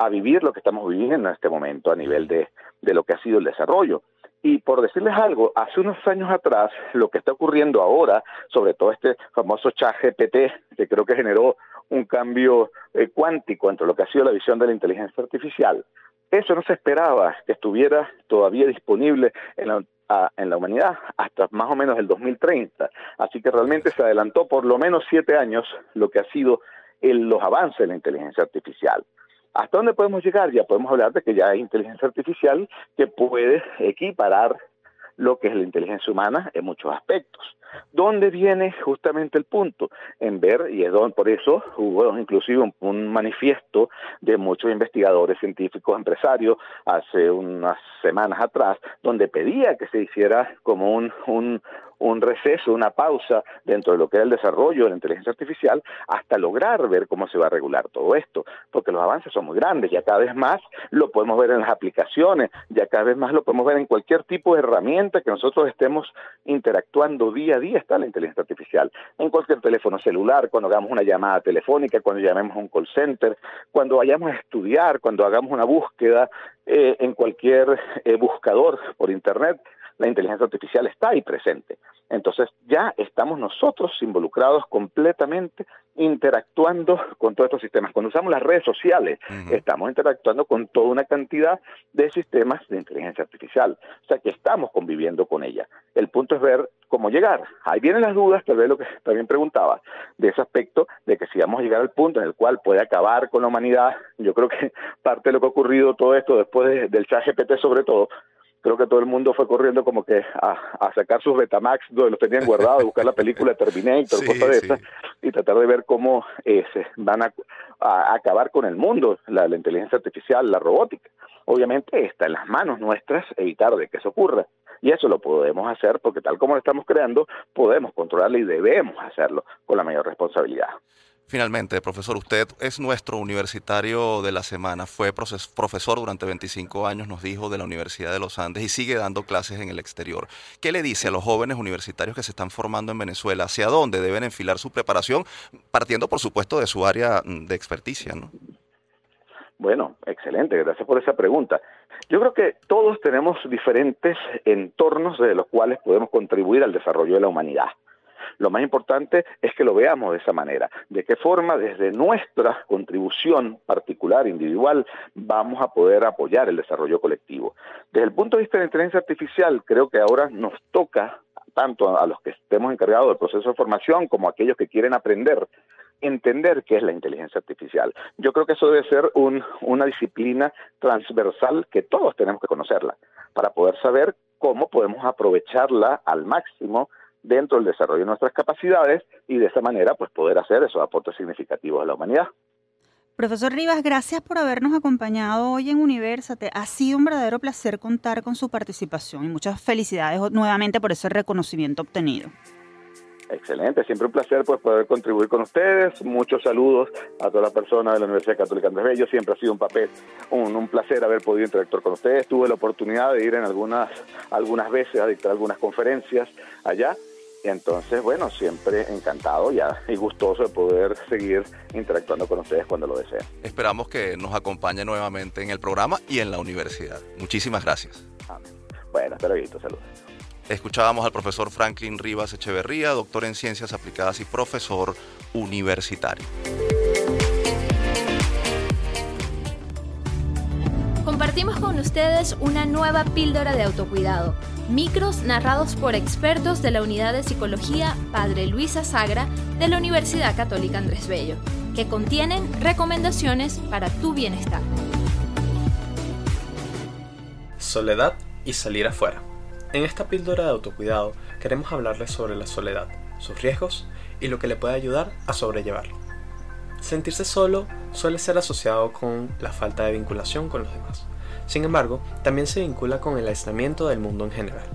Speaker 6: a vivir lo que estamos viviendo en este momento a nivel de, de lo que ha sido el desarrollo. Y por decirles algo, hace unos años atrás, lo que está ocurriendo ahora, sobre todo este famoso chat GPT, que creo que generó un cambio eh, cuántico entre lo que ha sido la visión de la inteligencia artificial, eso no se esperaba que estuviera todavía disponible en la, en la humanidad hasta más o menos el 2030. Así que realmente se adelantó por lo menos siete años lo que ha sido los avances de la inteligencia artificial. ¿Hasta dónde podemos llegar? Ya podemos hablar de que ya hay inteligencia artificial que puede equiparar lo que es la inteligencia humana en muchos aspectos. ¿Dónde viene justamente el punto? En ver, y es por eso hubo inclusive un, manifiesto de muchos investigadores, científicos, empresarios, hace unas semanas atrás, donde pedía que se hiciera como un, un, un receso, una pausa dentro de lo que era el desarrollo de la inteligencia artificial hasta lograr ver cómo se va a regular todo esto, porque los avances son muy grandes, ya cada vez más lo podemos ver en las aplicaciones, ya cada vez más lo podemos ver en cualquier tipo de herramienta que nosotros estemos interactuando día a día, está la inteligencia artificial, en cualquier teléfono celular, cuando hagamos una llamada telefónica, cuando llamemos a un call center, cuando vayamos a estudiar, cuando hagamos una búsqueda eh, en cualquier eh, buscador por Internet, la inteligencia artificial está ahí presente. Entonces ya estamos nosotros involucrados completamente interactuando con todos estos sistemas. Cuando usamos las redes sociales, estamos interactuando con toda una cantidad de sistemas de inteligencia artificial. O sea que estamos conviviendo con ella. El punto es ver cómo llegar. Ahí vienen las dudas, tal vez lo que también preguntaba, de ese aspecto de que si vamos a llegar al punto en el cual puede acabar con la humanidad, yo creo que parte de lo que ha ocurrido todo esto después del chat GPT sobre todo, creo que todo el mundo fue corriendo como que a, sacar sus Betamax donde los tenían guardados, buscar la película Terminator, cosas de esas, y tratar de ver cómo eh, se van a, acabar con el mundo, la, inteligencia artificial, la robótica. Obviamente está en las manos nuestras evitar de que eso ocurra. Y eso lo podemos hacer porque tal como lo estamos creando, podemos controlarlo y debemos hacerlo con la mayor responsabilidad.
Speaker 2: Finalmente, profesor, usted es nuestro universitario de la semana, fue profesor durante 25 años, nos dijo, de la Universidad de los Andes y sigue dando clases en el exterior. ¿Qué le dice a los jóvenes universitarios que se están formando en Venezuela? ¿Hacia dónde deben enfilar su preparación, partiendo, por supuesto, de su área mm, de experticia? ¿no?
Speaker 6: Bueno, excelente, gracias por esa pregunta. Yo creo que todos tenemos diferentes entornos de los cuales podemos contribuir al desarrollo de la humanidad. Lo más importante es que lo veamos de esa manera. De qué forma desde nuestra contribución particular, individual, vamos a poder apoyar el desarrollo colectivo. Desde el punto de vista de la inteligencia artificial, creo que ahora nos toca tanto a los que estemos encargados del proceso de formación como a aquellos que quieren aprender, entender qué es la inteligencia artificial. Yo creo que eso debe ser una disciplina transversal que todos tenemos que conocerla para poder saber cómo podemos aprovecharla al máximo dentro del desarrollo de nuestras capacidades y de esa manera pues poder hacer esos aportes significativos a la humanidad.
Speaker 1: Profesor Rivas, gracias por habernos acompañado hoy en Universate. Ha sido un verdadero placer contar con su participación y muchas felicidades nuevamente por ese reconocimiento obtenido.
Speaker 6: Excelente, siempre un placer pues poder contribuir con ustedes. Muchos saludos a todas las personas de la Universidad Católica Andrés Bello. Siempre ha sido un papel, un, un, placer haber podido interactuar con ustedes. Tuve la oportunidad de ir en algunas, algunas veces a dictar algunas conferencias allá entonces, bueno, siempre encantado ya y gustoso de poder seguir interactuando con ustedes cuando lo deseen.
Speaker 2: Esperamos que nos acompañe nuevamente en el programa y en la universidad. Muchísimas gracias.
Speaker 6: Bueno, hasta luego, saludos.
Speaker 2: Escuchábamos al profesor Franklin Rivas Echeverría, doctor en ciencias aplicadas y profesor universitario.
Speaker 7: Compartimos con ustedes una nueva píldora de autocuidado micros narrados por expertos de la Unidad de Psicología Padre Luisa Sagra de la Universidad Católica Andrés Bello, que contienen recomendaciones para tu bienestar.
Speaker 8: Soledad y salir afuera. En esta píldora de autocuidado queremos hablarles sobre la soledad, sus riesgos y lo que le puede ayudar a sobrellevarlo. Sentirse solo suele ser asociado con la falta de vinculación con los demás sin embargo, también se vincula con el aislamiento del mundo en general.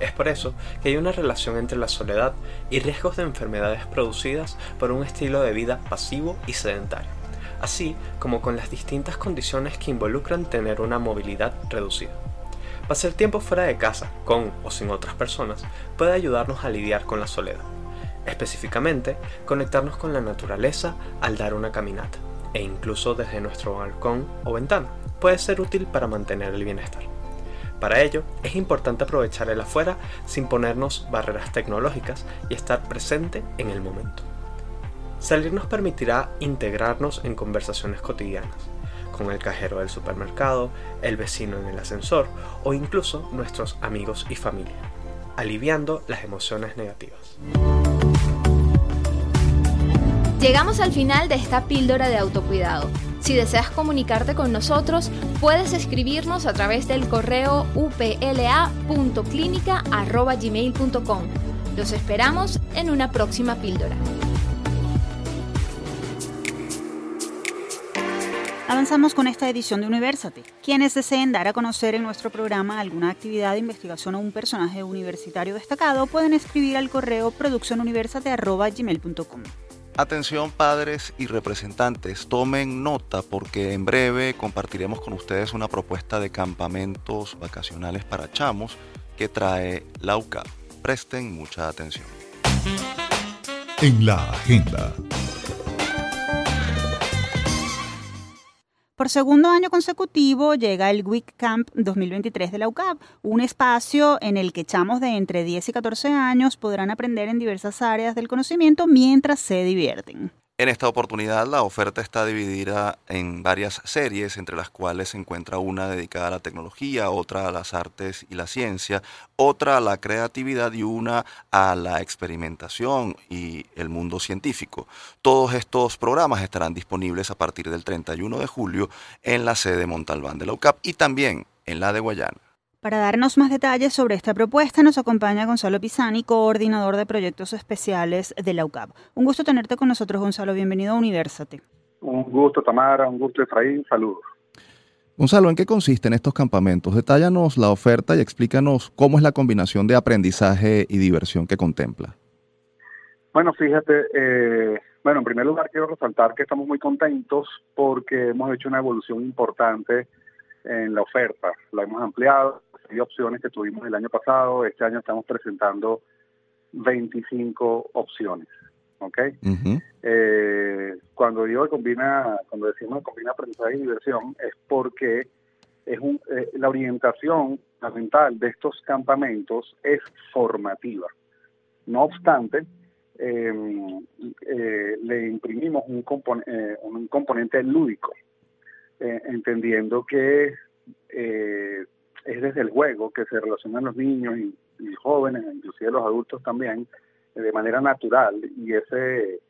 Speaker 8: Es por eso que hay una relación entre la soledad y riesgos de enfermedades producidas por un estilo de vida pasivo y sedentario, así como con las distintas condiciones que involucran tener una movilidad reducida. Pasar tiempo fuera de casa, con o sin otras personas, puede ayudarnos a lidiar con la soledad. Específicamente, conectarnos con la naturaleza al dar una caminata, e incluso desde nuestro balcón o ventana puede ser útil para mantener el bienestar. Para ello, es importante aprovechar el afuera sin ponernos barreras tecnológicas y estar presente en el momento. Salir nos permitirá integrarnos en conversaciones cotidianas, con el cajero del supermercado, el vecino en el ascensor o incluso nuestros amigos y familia, aliviando las emociones negativas.
Speaker 7: Llegamos al final de esta píldora de autocuidado. Si deseas comunicarte con nosotros, puedes escribirnos a través del correo upla.clinica.gmail.com. Los esperamos en una próxima píldora.
Speaker 1: Avanzamos con esta edición de Universate. Quienes deseen dar a conocer en nuestro programa alguna actividad de investigación o un personaje universitario destacado pueden escribir al correo produccionuniversate.gmail.com.
Speaker 2: Atención padres y representantes, tomen nota porque en breve compartiremos con ustedes una propuesta de campamentos vacacionales para chamos que trae la UCA. Presten mucha atención.
Speaker 3: En la agenda.
Speaker 1: Por segundo año consecutivo llega el Week Camp 2023 de la UCAP, un espacio en el que chamos de entre 10 y 14 años podrán aprender en diversas áreas del conocimiento mientras se divierten.
Speaker 2: En esta oportunidad la oferta está dividida en varias series, entre las cuales se encuentra una dedicada a la tecnología, otra a las artes y la ciencia, otra a la creatividad y una a la experimentación y el mundo científico. Todos estos programas estarán disponibles a partir del 31 de julio en la sede Montalbán de la UCAP y también en la de Guayana.
Speaker 1: Para darnos más detalles sobre esta propuesta nos acompaña Gonzalo Pisani, coordinador de proyectos especiales de la UCAP. Un gusto tenerte con nosotros, Gonzalo. Bienvenido a Universate.
Speaker 9: Un gusto, Tamara. Un gusto, Efraín. Saludos.
Speaker 2: Gonzalo, ¿en qué consisten estos campamentos? Detállanos la oferta y explícanos cómo es la combinación de aprendizaje y diversión que contempla.
Speaker 9: Bueno, fíjate, eh, Bueno, en primer lugar quiero resaltar que estamos muy contentos porque hemos hecho una evolución importante en la oferta. La hemos ampliado, hay opciones que tuvimos el año pasado, este año estamos presentando 25 opciones. ¿ok? eh, cuando digo que combina, cuando decimos combina aprendizaje y diversión, es porque es un, eh, la orientación fundamental de estos campamentos es formativa. No obstante, em, eh, le imprimimos un, eh, un componente lúdico, entendiendo que es desde el juego que se relacionan los niños y, y jóvenes, inclusive los adultos también, de manera natural y ese,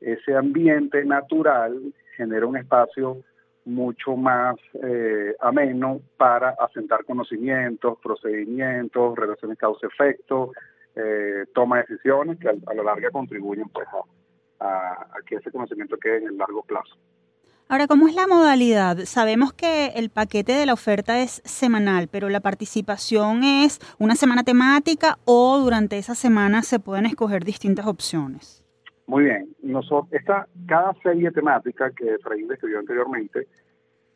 Speaker 9: ese ambiente natural genera un espacio mucho más eh, ameno para asentar conocimientos, procedimientos, relaciones causa-efecto, eh, toma de decisiones que a, a, la larga contribuyen pues, a, a que ese conocimiento quede en el largo plazo.
Speaker 1: Ahora, ¿cómo es la modalidad? Sabemos que el paquete de la oferta es semanal, pero la participación es una semana temática o durante esa semana se pueden escoger distintas opciones.
Speaker 9: Muy bien. Nosotros, esta, cada serie temática que Efraín describió anteriormente,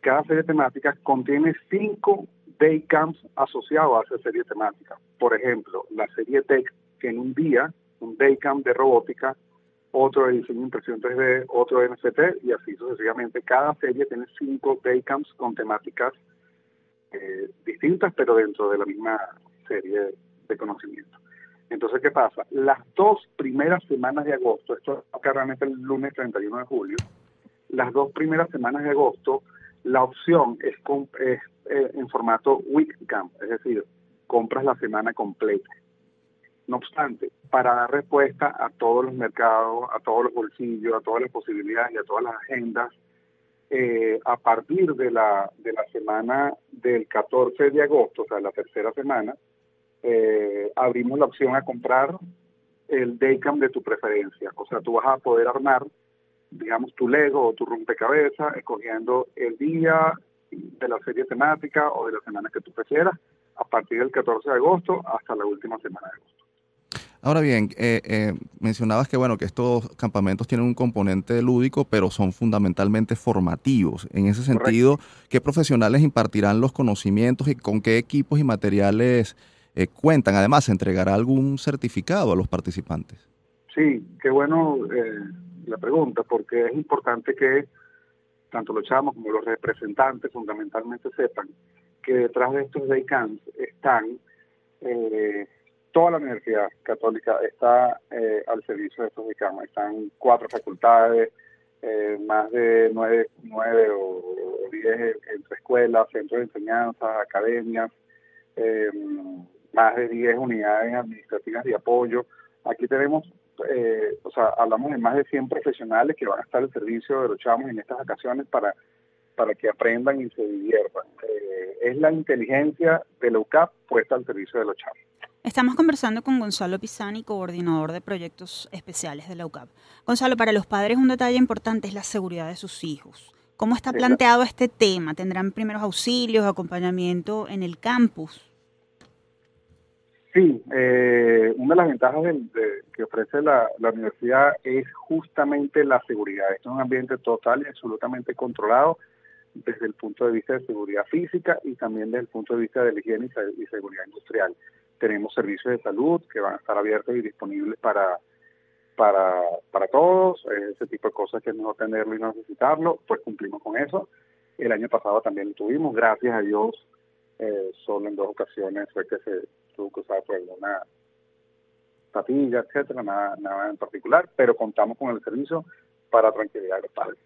Speaker 9: cada serie temática contiene cinco day camps asociados a esa serie temática. Por ejemplo, la serie Tech, que en un día, un day camp de robótica, otro de diseño impresión 3D, otro de y así sucesivamente. Cada serie tiene cinco daycamps con temáticas eh, distintas, pero dentro de la misma serie de conocimiento. Entonces, ¿qué pasa? Las dos primeras semanas de agosto, esto es claramente el lunes 31 de julio, las dos primeras semanas de agosto, la opción es, es eh, en formato week camp, es decir, compras la semana completa. No obstante, para dar respuesta a todos los mercados, a todos los bolsillos, a todas las posibilidades y a todas las agendas, eh, a partir de la, de la semana del 14 de agosto, o sea, la tercera semana, eh, abrimos la opción a comprar el Daycam de tu preferencia. O sea, tú vas a poder armar, digamos, tu Lego o tu rompecabezas, escogiendo el día de la serie temática o de la semana que tú prefieras, a partir del 14 de agosto hasta la última semana de agosto.
Speaker 2: Ahora bien, eh, eh, mencionabas que bueno que estos campamentos tienen un componente lúdico, pero son fundamentalmente formativos. En ese sentido, Correcto. ¿qué profesionales impartirán los conocimientos y con qué equipos y materiales eh, cuentan? Además, ¿se entregará algún certificado a los participantes?
Speaker 9: Sí, qué bueno eh, la pregunta, porque es importante que tanto los chamos como los representantes fundamentalmente sepan que detrás de estos day camps están eh, toda la Universidad Católica está eh, al servicio de estos DICAMA. Están cuatro facultades, eh, más de nueve, nueve o, diez entre escuelas, centros de enseñanza, academias, eh, más de diez unidades administrativas de apoyo. Aquí tenemos, o sea, hablamos de más de 100 profesionales que van a estar al servicio de los chamos en estas vacaciones para para que aprendan y se diviertan. Es la inteligencia de la UCAP puesta al servicio de los chamos.
Speaker 1: Estamos conversando con Gonzalo Pisani, coordinador de proyectos especiales de la UCAP. Gonzalo, para los padres un detalle importante es la seguridad de sus hijos. ¿Cómo está planteado este tema? ¿Tendrán primeros auxilios, acompañamiento en el campus?
Speaker 9: Sí, eh, una de las ventajas de, de, que ofrece la, la, universidad es justamente la seguridad. Es un ambiente total y absolutamente controlado desde el punto de vista de seguridad física y también desde el punto de vista de la higiene y, y seguridad industrial tenemos servicios de salud que van a estar abiertos y disponibles para, para, para todos, ese tipo de cosas que es mejor tenerlo y no necesitarlo, pues cumplimos con eso. El año pasado también lo tuvimos, gracias a Dios, eh, solo en dos ocasiones fue que se tuvo que usar alguna patilla, etcétera, nada, nada en particular, pero contamos con el servicio para tranquilidad de los padres.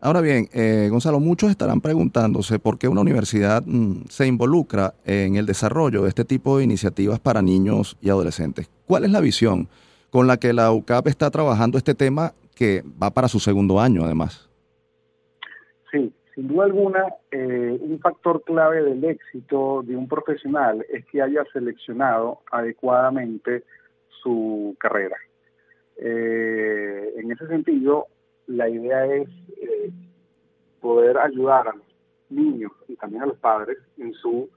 Speaker 2: Ahora bien, eh, Gonzalo, muchos estarán preguntándose por qué una universidad mm, se involucra en el desarrollo de este tipo de iniciativas para niños y adolescentes. ¿Cuál es la visión con la que la UCAP está trabajando este tema que va para su segundo año, además?
Speaker 9: Sí, sin duda alguna, eh, un factor clave del éxito de un profesional es que haya seleccionado adecuadamente su carrera. Eh, en ese sentido, la idea es eh, poder ayudar a los niños y también a los padres en su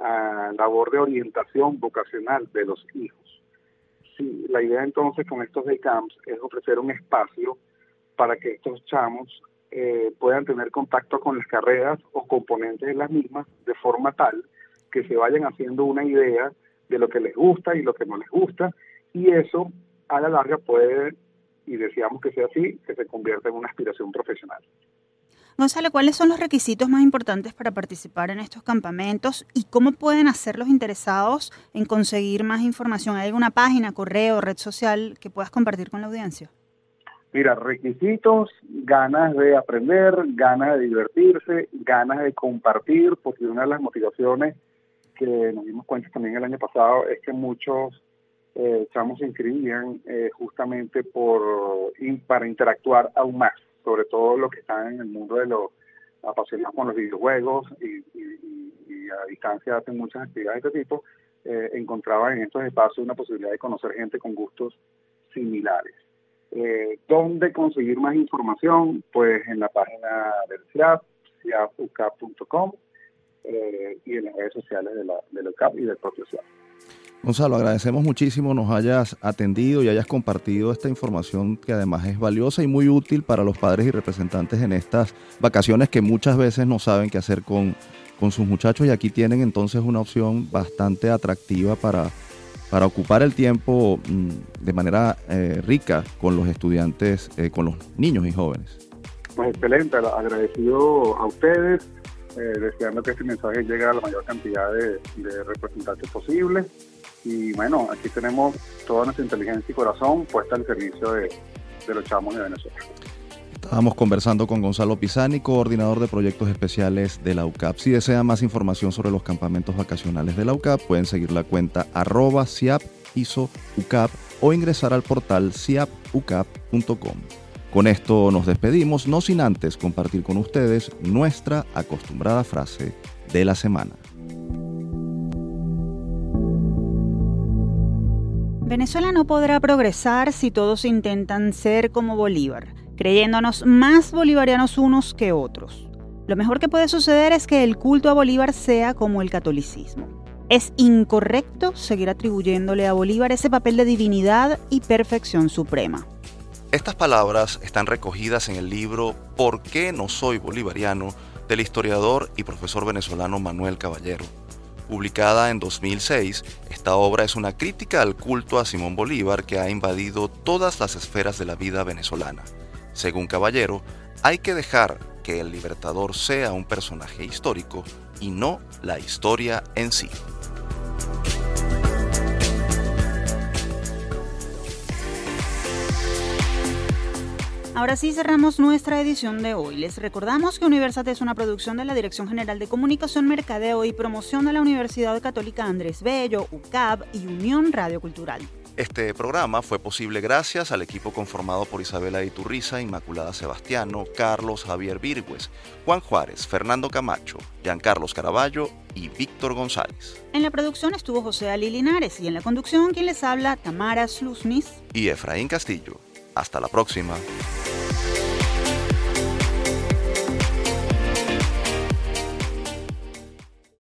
Speaker 9: uh, labor de orientación vocacional de los hijos. La idea entonces con estos day camps es ofrecer un espacio para que estos chamos eh, puedan tener contacto con las carreras o componentes de las mismas de forma tal que se vayan haciendo una idea de lo que les gusta y lo que no les gusta y eso a la larga puede, y deseamos que sea así, que se convierta en una aspiración profesional.
Speaker 1: Gonzalo, ¿cuáles son los requisitos más importantes para participar en estos campamentos y cómo pueden hacer los interesados en conseguir más información? ¿Hay alguna página, correo, red social que puedas compartir con la audiencia?
Speaker 9: Mira, requisitos, ganas de aprender, ganas de divertirse, ganas de compartir, porque una de las motivaciones que nos dimos cuenta también el año pasado es que muchos eh, chamos se inscribían eh, justamente por para interactuar aún más sobre todo los que están en el mundo de los apasionados con los videojuegos y, a distancia hacen muchas actividades de este tipo, eh, encontraban en estos espacios una posibilidad de conocer gente con gustos similares. Eh, ¿Dónde conseguir más información? Pues en la página del CIAP, ciapucap.com eh, y en las redes sociales de la, del CAP y del propio CIAP.
Speaker 2: Gonzalo, agradecemos muchísimo nos hayas atendido y hayas compartido esta información que además es valiosa y muy útil para los padres y representantes en estas vacaciones que muchas veces no saben qué hacer con, con sus muchachos y aquí tienen entonces una opción bastante atractiva para, para ocupar el tiempo mm, de manera eh, rica con los estudiantes, eh, con los niños y jóvenes.
Speaker 9: Pues excelente, agradecido a ustedes, eh, deseando que este mensaje llegue a la mayor cantidad de, de representantes posibles y bueno, aquí tenemos toda nuestra inteligencia y corazón puesta al servicio de, los chamos de Venezuela.
Speaker 2: Estábamos conversando con Gonzalo Pisani, coordinador de proyectos especiales de la UCAP. Si desean más información sobre los campamentos vacacionales de la UCAP, pueden seguir la cuenta arroba siap UCAP o ingresar al portal siapucap.com. Con esto nos despedimos, no sin antes compartir con ustedes nuestra acostumbrada frase de la semana.
Speaker 1: Venezuela no podrá progresar si todos intentan ser como Bolívar, creyéndonos más bolivarianos unos que otros. Lo mejor que puede suceder es que el culto a Bolívar sea como el catolicismo. Es incorrecto seguir atribuyéndole a Bolívar ese papel de divinidad y perfección suprema.
Speaker 2: Estas palabras están recogidas en el libro ¿Por qué no soy bolivariano? del historiador y profesor venezolano Manuel Caballero. Publicada en 2006, esta obra es una crítica al culto a Simón Bolívar que ha invadido todas las esferas de la vida venezolana. Según Caballero, hay que dejar que el libertador sea un personaje histórico y no la historia en sí.
Speaker 1: Ahora sí cerramos nuestra edición de hoy. Les recordamos que Universat es una producción de la Dirección General de Comunicación, Mercadeo y Promoción de la Universidad Católica Andrés Bello, UCAB y Unión Radio Cultural.
Speaker 2: Este programa fue posible gracias al equipo conformado por Isabela Iturriza, Inmaculada Sebastiano, Carlos Javier Virgües, Juan Juárez, Fernando Camacho, Giancarlos Caraballo y Víctor González.
Speaker 1: En la producción estuvo José Ali Linares y en la conducción quien les habla Tamara Slusmis
Speaker 2: y Efraín Castillo. Hasta la próxima.